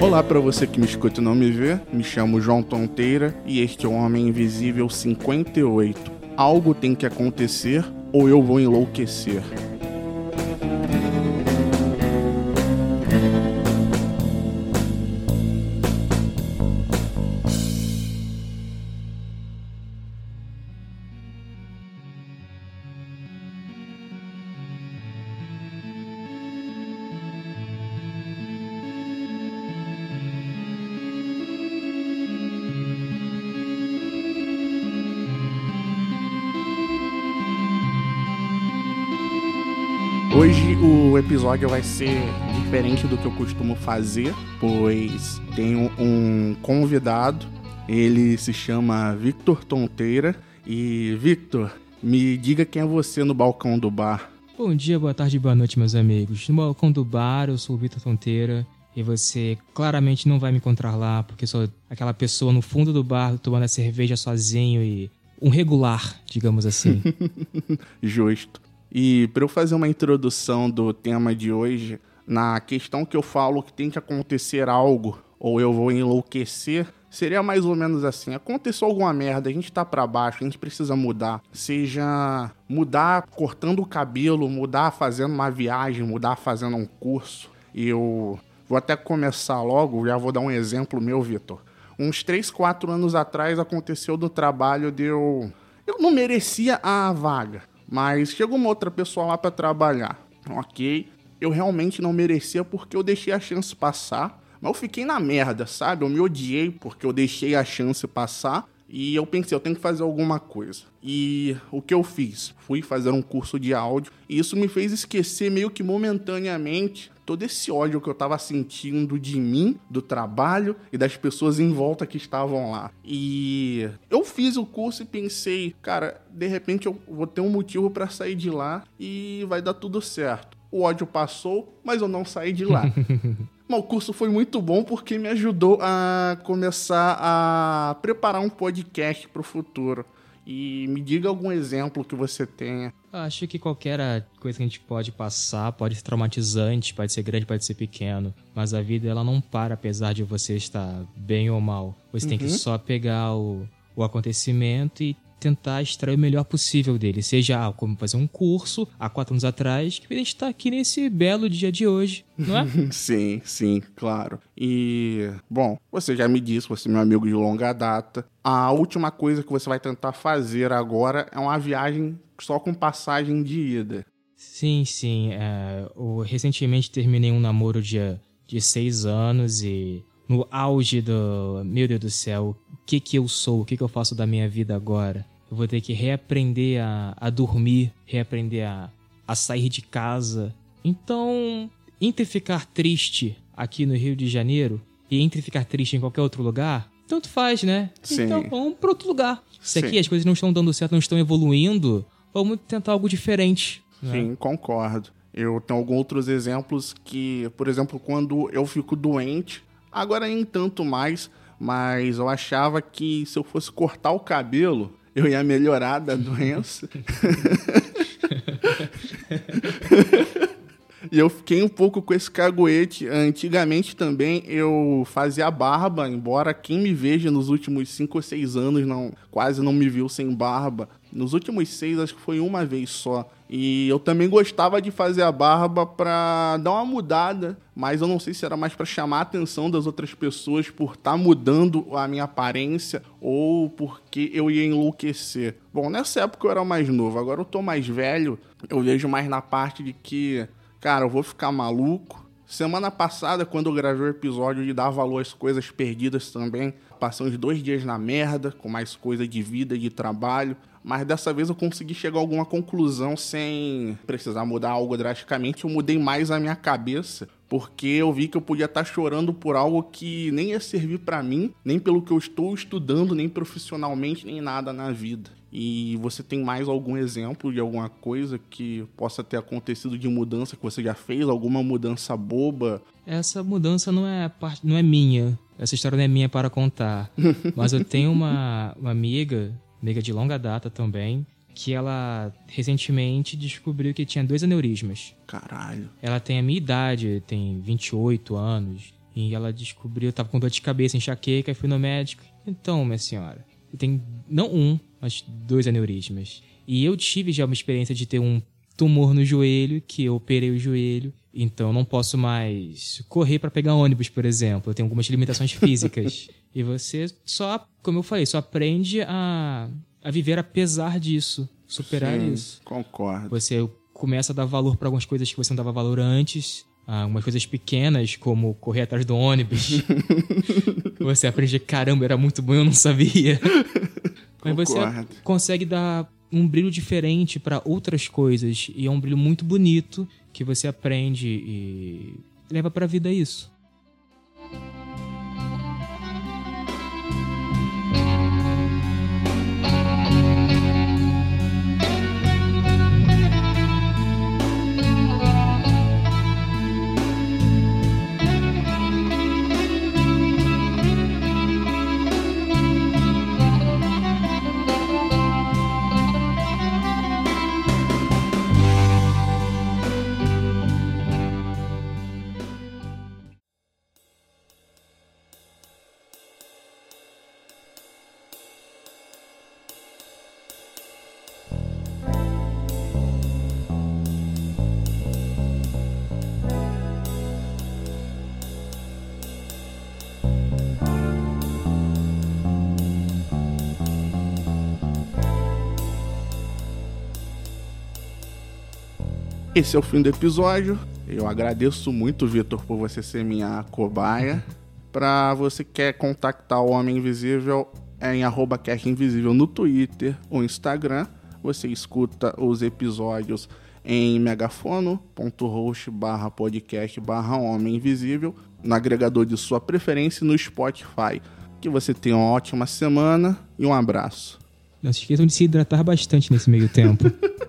Olá para você que me escuta e não me vê, me chamo João Tonteira e este é o Homem Invisível 58. Algo tem que acontecer ou eu vou enlouquecer. Hoje o episódio vai ser diferente do que eu costumo fazer, pois tenho um convidado. Ele se chama Victor Tonteira. E Victor, me diga quem é você no balcão do bar. Bom dia, boa tarde, boa noite, meus amigos. No balcão do bar, eu sou o Vitor Tonteira. E você claramente não vai me encontrar lá, porque sou aquela pessoa no fundo do bar tomando a cerveja sozinho e um regular, digamos assim. Justo. E para eu fazer uma introdução do tema de hoje, na questão que eu falo que tem que acontecer algo ou eu vou enlouquecer, seria mais ou menos assim: aconteceu alguma merda, a gente tá para baixo, a gente precisa mudar. Seja mudar cortando o cabelo, mudar fazendo uma viagem, mudar fazendo um curso. Eu vou até começar logo, já vou dar um exemplo meu, Vitor. Uns 3, 4 anos atrás aconteceu do trabalho de eu. Eu não merecia a vaga mas chegou uma outra pessoa lá para trabalhar. Ok, eu realmente não merecia porque eu deixei a chance passar. Mas eu fiquei na merda, sabe? Eu me odiei porque eu deixei a chance passar. E eu pensei, eu tenho que fazer alguma coisa. E o que eu fiz? Fui fazer um curso de áudio. E isso me fez esquecer meio que momentaneamente todo esse ódio que eu tava sentindo de mim, do trabalho e das pessoas em volta que estavam lá. E eu fiz o curso e pensei, cara, de repente eu vou ter um motivo para sair de lá e vai dar tudo certo. O ódio passou, mas eu não saí de lá. Mas o curso foi muito bom porque me ajudou a começar a preparar um podcast para o futuro. E me diga algum exemplo que você tenha. Acho que qualquer coisa que a gente pode passar pode ser traumatizante, pode ser grande, pode ser pequeno. Mas a vida ela não para apesar de você estar bem ou mal. Você uhum. tem que uhum. só pegar o, o acontecimento e tentar extrair o melhor possível dele. Seja ah, como fazer um curso há quatro anos atrás, que a gente está aqui nesse belo dia de hoje, não é? sim, sim, claro. E, bom, você já me disse, você é meu amigo de longa data. A última coisa que você vai tentar fazer agora é uma viagem só com passagem de ida. Sim, sim. É, eu recentemente terminei um namoro de, de seis anos e no auge do. Meu Deus do céu, o que que eu sou? O que que eu faço da minha vida agora? Eu vou ter que reaprender a, a dormir, reaprender a, a sair de casa. Então, entre ficar triste aqui no Rio de Janeiro e entre ficar triste em qualquer outro lugar, tanto faz, né? Sim. Então vamos para outro lugar. Se Sim. aqui as coisas não estão dando certo, não estão evoluindo, vamos tentar algo diferente. Né? Sim, concordo. Eu tenho alguns outros exemplos que, por exemplo, quando eu fico doente, Agora nem tanto mais, mas eu achava que se eu fosse cortar o cabelo, eu ia melhorar da doença. e eu fiquei um pouco com esse caguete. Antigamente também eu fazia barba, embora quem me veja nos últimos 5 ou 6 anos não, quase não me viu sem barba. Nos últimos seis, acho que foi uma vez só. E eu também gostava de fazer a barba pra dar uma mudada, mas eu não sei se era mais para chamar a atenção das outras pessoas por estar tá mudando a minha aparência ou porque eu ia enlouquecer. Bom, nessa época eu era mais novo, agora eu tô mais velho, eu vejo mais na parte de que, cara, eu vou ficar maluco. Semana passada, quando eu gravei o episódio de dar valor às coisas perdidas também, passamos dois dias na merda, com mais coisa de vida, de trabalho mas dessa vez eu consegui chegar a alguma conclusão sem precisar mudar algo drasticamente. Eu mudei mais a minha cabeça, porque eu vi que eu podia estar chorando por algo que nem ia servir para mim, nem pelo que eu estou estudando, nem profissionalmente, nem nada na vida. E você tem mais algum exemplo de alguma coisa que possa ter acontecido de mudança que você já fez? Alguma mudança boba? Essa mudança não é parte, não é minha. Essa história não é minha para contar. Mas eu tenho uma, uma amiga amiga de longa data também, que ela recentemente descobriu que tinha dois aneurismas. Caralho. Ela tem a minha idade, tem 28 anos. E ela descobriu, tava com dor de cabeça, enxaqueca, e fui no médico. Então, minha senhora, tem não um, mas dois aneurismas. E eu tive já uma experiência de ter um tumor no joelho, que eu operei o joelho, então não posso mais correr para pegar ônibus, por exemplo. Eu tenho algumas limitações físicas. e você só, como eu falei, só aprende a, a viver apesar disso, superar Sim, isso. Concordo. Você começa a dar valor para algumas coisas que você não dava valor antes. Algumas coisas pequenas, como correr atrás do ônibus. você aprende, caramba, era muito bom, eu não sabia. Mas você Concordo. consegue dar um brilho diferente para outras coisas. E é um brilho muito bonito que você aprende e leva pra vida isso. Esse é o fim do episódio. Eu agradeço muito, Vitor, por você ser minha cobaia. Pra você que quer contactar o Homem Invisível, é em arroba Invisível no Twitter ou Instagram. Você escuta os episódios em megafono.host barra podcast barra Homem Invisível, no agregador de sua preferência e no Spotify. Que você tenha uma ótima semana e um abraço. Não se esqueçam de se hidratar bastante nesse meio tempo.